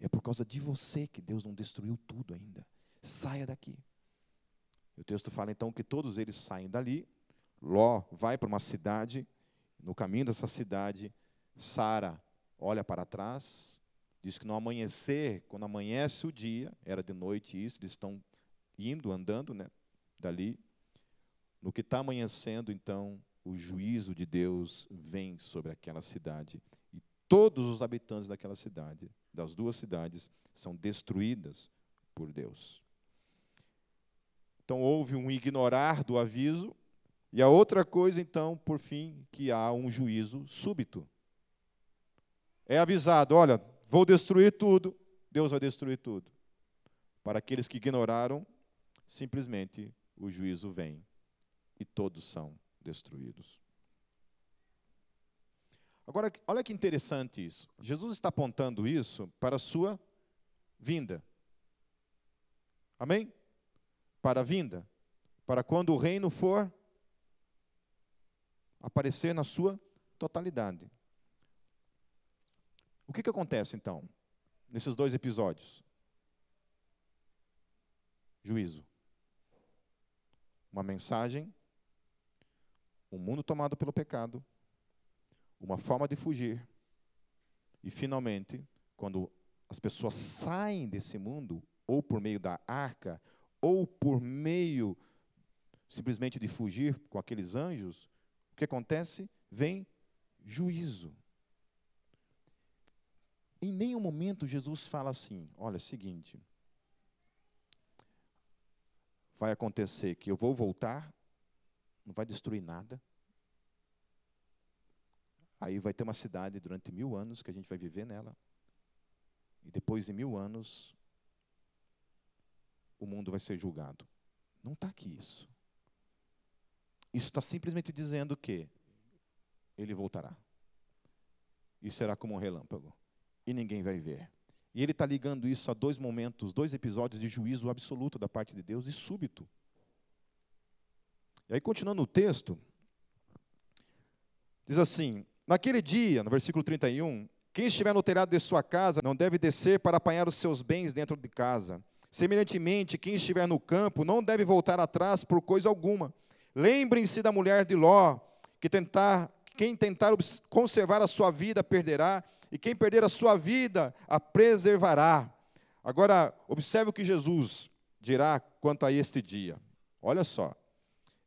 É por causa de você que Deus não destruiu tudo ainda. Saia daqui. O texto fala então que todos eles saem dali. Ló vai para uma cidade. No caminho dessa cidade, Sara olha para trás. Diz que no amanhecer, quando amanhece o dia, era de noite isso, eles estão indo, andando né, dali. No que está amanhecendo, então, o juízo de Deus vem sobre aquela cidade. E todos os habitantes daquela cidade das duas cidades são destruídas por Deus. Então houve um ignorar do aviso, e a outra coisa, então, por fim, que há um juízo súbito. É avisado: olha, vou destruir tudo, Deus vai destruir tudo. Para aqueles que ignoraram, simplesmente o juízo vem e todos são destruídos. Agora, olha que interessante isso. Jesus está apontando isso para a sua vinda. Amém? Para a vinda. Para quando o reino for aparecer na sua totalidade. O que, que acontece então, nesses dois episódios? Juízo. Uma mensagem, um mundo tomado pelo pecado, uma forma de fugir. E, finalmente, quando as pessoas saem desse mundo, ou por meio da arca, ou por meio simplesmente de fugir com aqueles anjos, que acontece? Vem juízo. Em nenhum momento Jesus fala assim: olha, seguinte, vai acontecer que eu vou voltar, não vai destruir nada, Aí vai ter uma cidade durante mil anos que a gente vai viver nela. E depois de mil anos, o mundo vai ser julgado. Não está aqui isso. Isso está simplesmente dizendo que ele voltará. E será como um relâmpago. E ninguém vai ver. E ele está ligando isso a dois momentos, dois episódios de juízo absoluto da parte de Deus e súbito. E aí, continuando o texto, diz assim: Naquele dia, no versículo 31, quem estiver no telhado de sua casa não deve descer para apanhar os seus bens dentro de casa. Semelhantemente, quem estiver no campo não deve voltar atrás por coisa alguma. Lembrem-se da mulher de Ló, que tentar, quem tentar conservar a sua vida perderá, e quem perder a sua vida a preservará. Agora, observe o que Jesus dirá quanto a este dia. Olha só.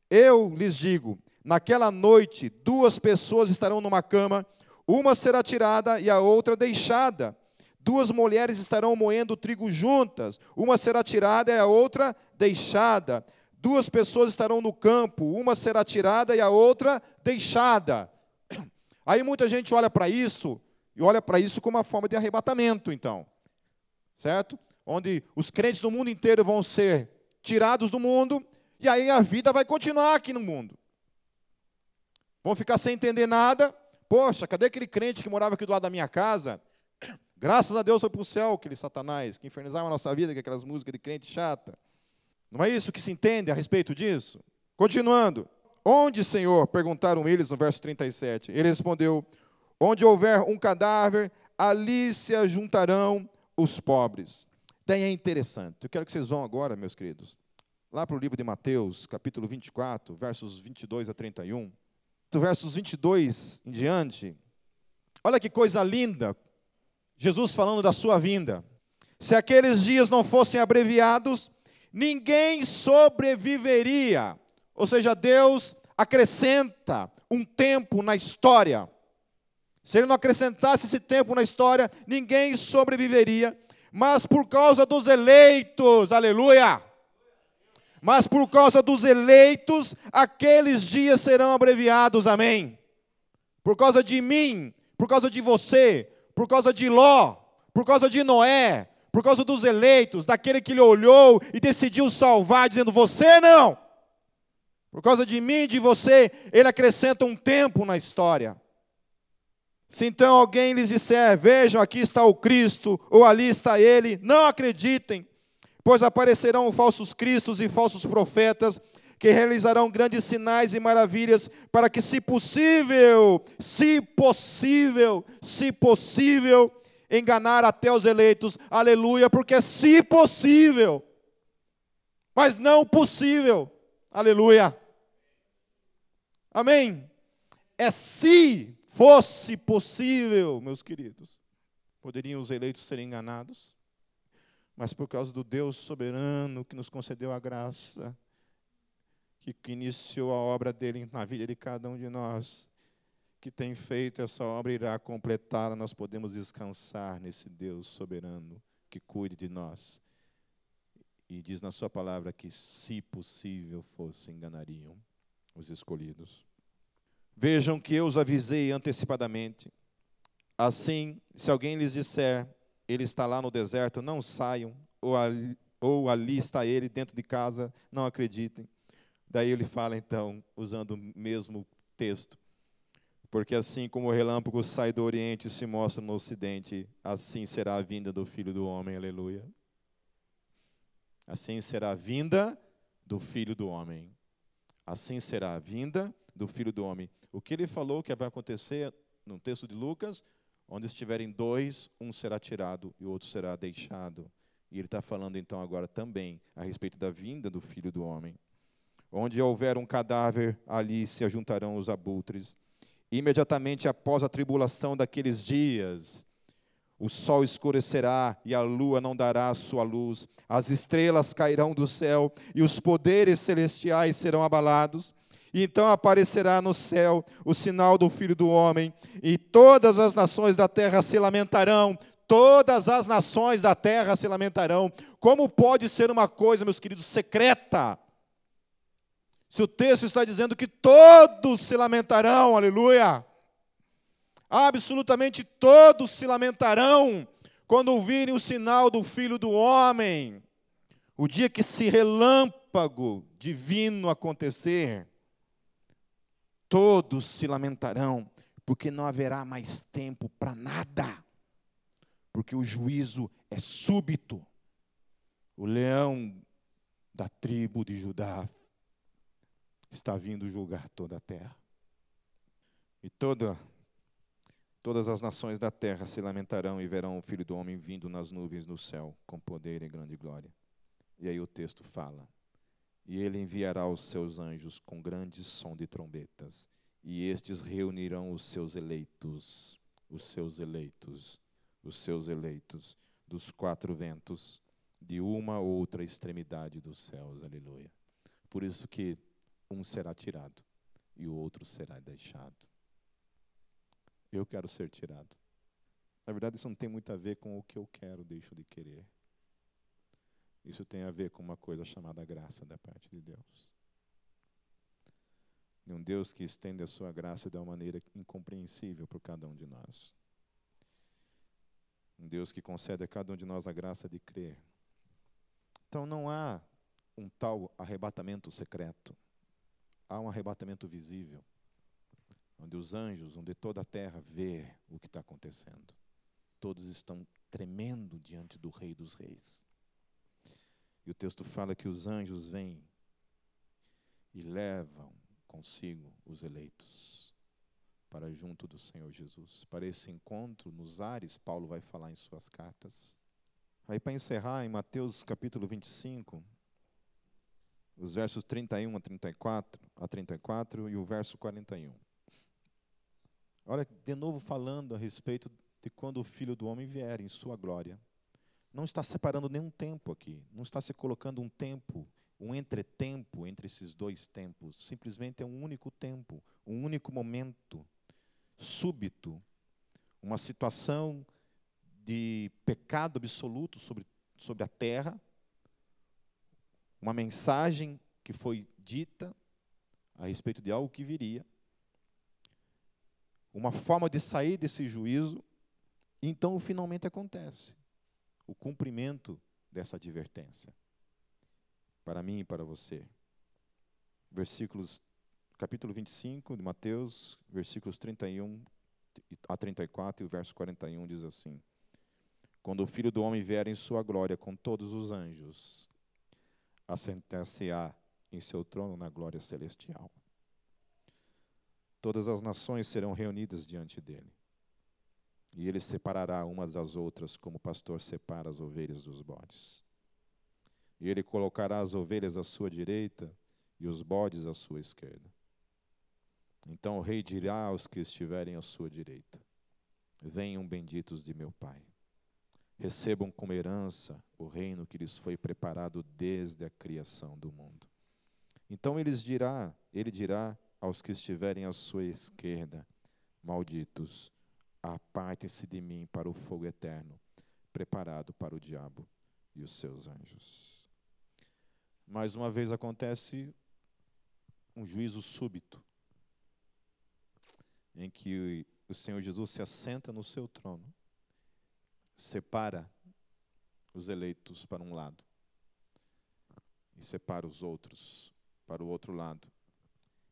Eu lhes digo: Naquela noite, duas pessoas estarão numa cama, uma será tirada e a outra deixada. Duas mulheres estarão moendo trigo juntas, uma será tirada e a outra deixada. Duas pessoas estarão no campo, uma será tirada e a outra deixada. Aí muita gente olha para isso e olha para isso como uma forma de arrebatamento, então. Certo? Onde os crentes do mundo inteiro vão ser tirados do mundo e aí a vida vai continuar aqui no mundo. Vão ficar sem entender nada. Poxa, cadê aquele crente que morava aqui do lado da minha casa? Graças a Deus foi para o céu, aquele Satanás, que infernizava a nossa vida com aquelas músicas de crente chata. Não é isso que se entende a respeito disso? Continuando. Onde, Senhor? perguntaram eles no verso 37. Ele respondeu: Onde houver um cadáver, ali se ajuntarão os pobres. Daí é interessante. Eu quero que vocês vão agora, meus queridos, lá para o livro de Mateus, capítulo 24, versos 22 a 31 versos 22 em diante. Olha que coisa linda. Jesus falando da sua vinda. Se aqueles dias não fossem abreviados, ninguém sobreviveria. Ou seja, Deus acrescenta um tempo na história. Se ele não acrescentasse esse tempo na história, ninguém sobreviveria. Mas por causa dos eleitos, aleluia! mas por causa dos eleitos, aqueles dias serão abreviados, amém? Por causa de mim, por causa de você, por causa de Ló, por causa de Noé, por causa dos eleitos, daquele que ele olhou e decidiu salvar, dizendo: Você não. Por causa de mim e de você, ele acrescenta um tempo na história. Se então alguém lhes disser, vejam, aqui está o Cristo, ou ali está ele, não acreditem, pois aparecerão falsos cristos e falsos profetas, que realizarão grandes sinais e maravilhas, para que, se possível, se possível, se possível, enganar até os eleitos, aleluia, porque se possível, mas não possível, aleluia, amém. É se fosse possível, meus queridos, poderiam os eleitos ser enganados, mas por causa do Deus soberano que nos concedeu a graça, que, que iniciou a obra dele na vida de cada um de nós, que tem feito essa obra irá completá-la, nós podemos descansar nesse Deus soberano que cuide de nós. E diz na sua palavra que, se possível fosse, enganariam os escolhidos. Vejam que eu os avisei antecipadamente. Assim, se alguém lhes disser, ele está lá no deserto, não saiam, ou ali, ou ali está ele dentro de casa, não acreditem. Daí ele fala então, usando o mesmo texto. Porque assim como o relâmpago sai do Oriente e se mostra no Ocidente, assim será a vinda do Filho do Homem, aleluia. Assim será a vinda do Filho do Homem. Assim será a vinda do Filho do Homem. O que ele falou que vai acontecer no texto de Lucas, onde estiverem dois, um será tirado e o outro será deixado. E ele está falando então agora também a respeito da vinda do Filho do Homem. Onde houver um cadáver, ali se ajuntarão os abutres. Imediatamente após a tribulação daqueles dias, o sol escurecerá e a lua não dará sua luz, as estrelas cairão do céu e os poderes celestiais serão abalados. E então aparecerá no céu o sinal do Filho do Homem, e todas as nações da terra se lamentarão. Todas as nações da terra se lamentarão. Como pode ser uma coisa, meus queridos, secreta? Se o texto está dizendo que todos se lamentarão, aleluia. Absolutamente todos se lamentarão quando ouvirem o sinal do Filho do Homem. O dia que esse relâmpago divino acontecer, todos se lamentarão, porque não haverá mais tempo para nada, porque o juízo é súbito. O leão da tribo de Judá está vindo julgar toda a terra. E toda, todas as nações da terra se lamentarão e verão o Filho do Homem vindo nas nuvens do céu, com poder e grande glória. E aí o texto fala: e ele enviará os seus anjos com grande som de trombetas, e estes reunirão os seus eleitos, os seus eleitos, os seus eleitos dos quatro ventos, de uma ou outra extremidade dos céus. Aleluia. Por isso que um será tirado e o outro será deixado. Eu quero ser tirado. Na verdade, isso não tem muito a ver com o que eu quero, deixo de querer. Isso tem a ver com uma coisa chamada graça da parte de Deus. De um Deus que estende a sua graça de uma maneira incompreensível por cada um de nós. Um Deus que concede a cada um de nós a graça de crer. Então não há um tal arrebatamento secreto. Há um arrebatamento visível, onde os anjos, onde toda a terra vê o que está acontecendo. Todos estão tremendo diante do Rei dos Reis. E o texto fala que os anjos vêm e levam consigo os eleitos para junto do Senhor Jesus. Para esse encontro nos ares, Paulo vai falar em suas cartas. Aí, para encerrar, em Mateus capítulo 25, os versos 31 a 34, a 34 e o verso 41. Olha, de novo falando a respeito de quando o Filho do Homem vier em sua glória não está separando nenhum tempo aqui, não está se colocando um tempo, um entretempo entre esses dois tempos. Simplesmente é um único tempo, um único momento súbito, uma situação de pecado absoluto sobre, sobre a terra, uma mensagem que foi dita a respeito de algo que viria, uma forma de sair desse juízo, então finalmente acontece o cumprimento dessa advertência. Para mim e para você. Versículos, capítulo 25 de Mateus, versículos 31 a 34 e o verso 41 diz assim: Quando o Filho do Homem vier em sua glória com todos os anjos, assentar-se-á em seu trono na glória celestial. Todas as nações serão reunidas diante dele. E ele separará umas das outras, como o pastor separa as ovelhas dos bodes. E ele colocará as ovelhas à sua direita e os bodes à sua esquerda. Então o rei dirá aos que estiverem à sua direita: Venham benditos de meu Pai. Recebam como herança o reino que lhes foi preparado desde a criação do mundo. Então ele dirá, ele dirá aos que estiverem à sua esquerda: Malditos, apartem-se de mim para o fogo eterno, preparado para o diabo e os seus anjos. Mais uma vez acontece um juízo súbito, em que o Senhor Jesus se assenta no seu trono, separa os eleitos para um lado e separa os outros para o outro lado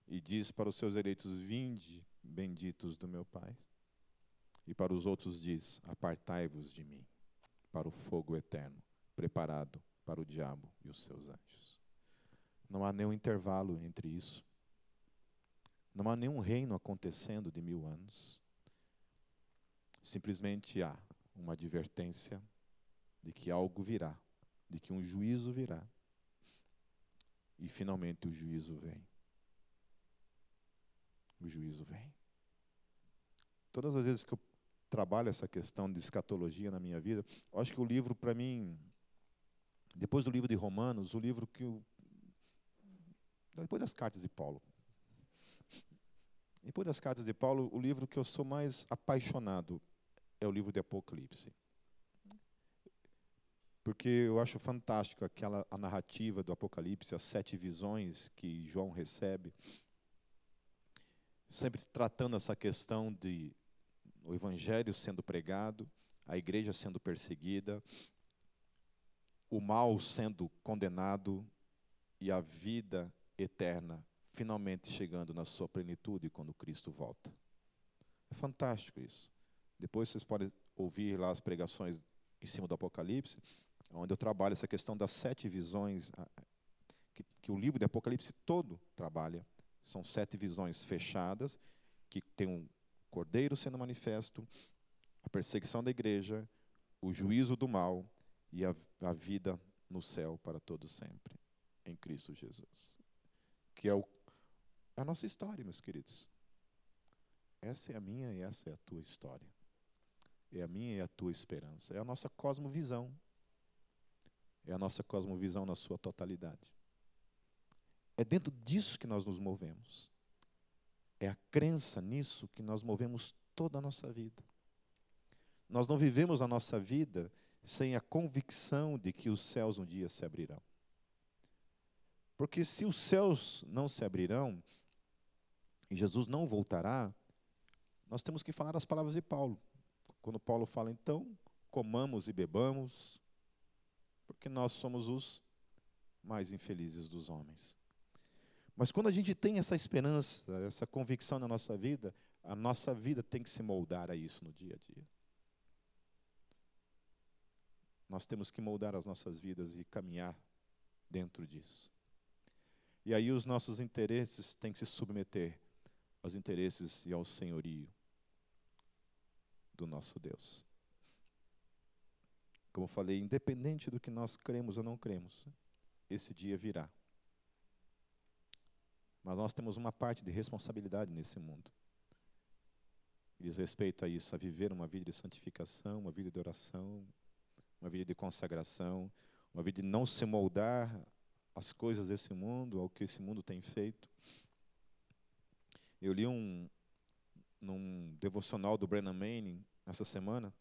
e diz para os seus eleitos: Vinde, benditos do meu Pai. E para os outros diz: Apartai-vos de mim, para o fogo eterno, preparado para o diabo e os seus anjos. Não há nenhum intervalo entre isso. Não há nenhum reino acontecendo de mil anos. Simplesmente há uma advertência de que algo virá, de que um juízo virá. E finalmente o juízo vem o juízo vem. Todas as vezes que eu trabalho essa questão de escatologia na minha vida, acho que o livro, para mim, depois do livro de Romanos, o livro que eu. Depois das cartas de Paulo. Depois das cartas de Paulo, o livro que eu sou mais apaixonado é o livro de Apocalipse. Porque eu acho fantástico aquela a narrativa do Apocalipse, as sete visões que João recebe sempre tratando essa questão de o evangelho sendo pregado, a igreja sendo perseguida, o mal sendo condenado e a vida eterna finalmente chegando na sua plenitude quando Cristo volta. É fantástico isso. Depois vocês podem ouvir lá as pregações em cima do Apocalipse, onde eu trabalho essa questão das sete visões, que, que o livro de Apocalipse todo trabalha são sete visões fechadas, que tem um cordeiro sendo manifesto, a perseguição da igreja, o juízo do mal e a, a vida no céu para todos sempre, em Cristo Jesus. Que é, o, é a nossa história, meus queridos. Essa é a minha e essa é a tua história. É a minha e a tua esperança. É a nossa cosmovisão. É a nossa cosmovisão na sua totalidade. É dentro disso que nós nos movemos. É a crença nisso que nós movemos toda a nossa vida. Nós não vivemos a nossa vida sem a convicção de que os céus um dia se abrirão. Porque se os céus não se abrirão e Jesus não voltará, nós temos que falar as palavras de Paulo. Quando Paulo fala, então, comamos e bebamos, porque nós somos os mais infelizes dos homens. Mas quando a gente tem essa esperança, essa convicção na nossa vida, a nossa vida tem que se moldar a isso no dia a dia. Nós temos que moldar as nossas vidas e caminhar dentro disso. E aí os nossos interesses têm que se submeter aos interesses e ao senhorio do nosso Deus. Como falei, independente do que nós cremos ou não cremos, esse dia virá. Mas nós temos uma parte de responsabilidade nesse mundo. Diz respeito a isso, a viver uma vida de santificação, uma vida de oração, uma vida de consagração, uma vida de não se moldar às coisas desse mundo, ao que esse mundo tem feito. Eu li um num devocional do Brennan Manning essa semana.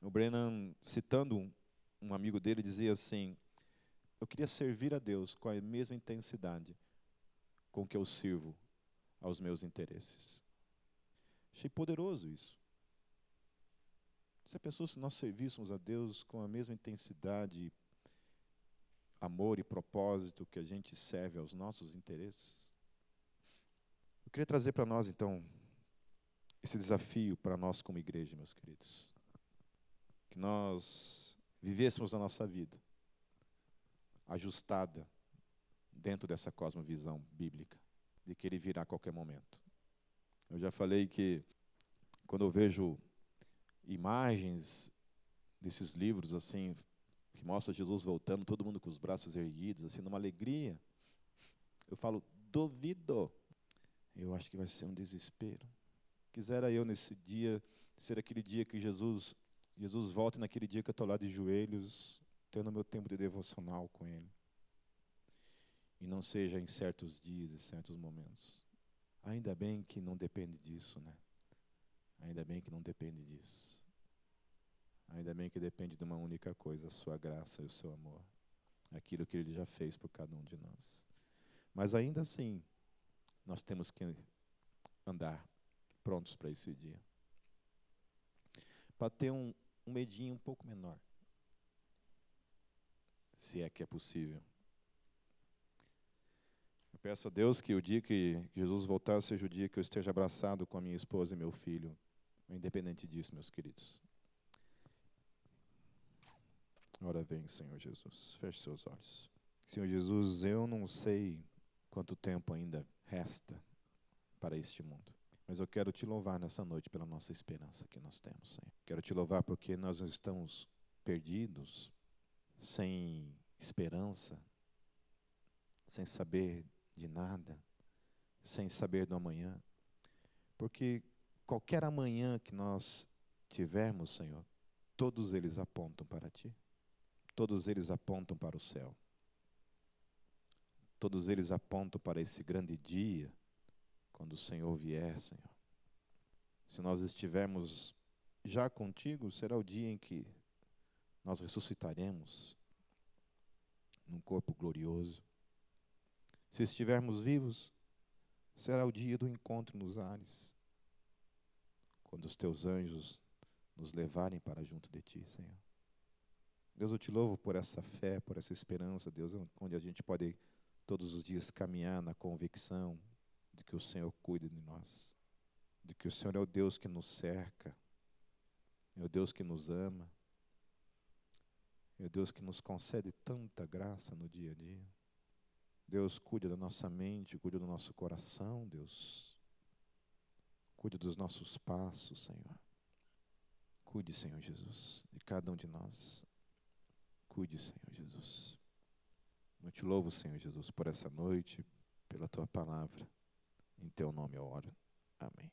O Brennan, citando um, amigo dele, dizia assim: eu queria servir a Deus com a mesma intensidade com que eu sirvo aos meus interesses. Achei poderoso isso. Você pensou se nós servíssemos a Deus com a mesma intensidade, amor e propósito que a gente serve aos nossos interesses? Eu queria trazer para nós, então, esse desafio para nós como igreja, meus queridos. Que nós vivêssemos a nossa vida ajustada dentro dessa cosmovisão bíblica, de que ele virá a qualquer momento. Eu já falei que quando eu vejo imagens desses livros assim que mostra Jesus voltando, todo mundo com os braços erguidos, assim numa alegria, eu falo duvido. Eu acho que vai ser um desespero. Quisera eu nesse dia ser aquele dia que Jesus Jesus volte naquele dia que eu estou lá de joelhos, tendo meu tempo de devocional com Ele. E não seja em certos dias e certos momentos. Ainda bem que não depende disso, né? Ainda bem que não depende disso. Ainda bem que depende de uma única coisa, a sua graça e o seu amor. Aquilo que Ele já fez por cada um de nós. Mas ainda assim, nós temos que andar prontos para esse dia. Para ter um, um medinho um pouco menor. Se é que é possível. Eu peço a Deus que o dia que Jesus voltar seja o dia que eu esteja abraçado com a minha esposa e meu filho, independente disso, meus queridos. Ora vem, Senhor Jesus. Feche seus olhos. Senhor Jesus, eu não sei quanto tempo ainda resta para este mundo. Mas eu quero te louvar nessa noite pela nossa esperança que nós temos, Senhor. Quero te louvar porque nós estamos perdidos, sem esperança, sem saber de nada, sem saber do amanhã. Porque qualquer amanhã que nós tivermos, Senhor, todos eles apontam para ti. Todos eles apontam para o céu. Todos eles apontam para esse grande dia quando o Senhor vier, Senhor. Se nós estivermos já contigo, será o dia em que nós ressuscitaremos num corpo glorioso. Se estivermos vivos, será o dia do encontro nos ares, quando os teus anjos nos levarem para junto de ti, Senhor. Deus, eu te louvo por essa fé, por essa esperança, Deus, onde a gente pode todos os dias caminhar na convicção, de que o Senhor cuida de nós, de que o Senhor é o Deus que nos cerca, é o Deus que nos ama, é o Deus que nos concede tanta graça no dia a dia. Deus, cuida da nossa mente, cuida do nosso coração, Deus. Cuide dos nossos passos, Senhor. Cuide, Senhor Jesus, de cada um de nós. Cuide, Senhor Jesus. Eu te louvo, Senhor Jesus, por essa noite, pela tua palavra. Em teu nome eu oro. Amém.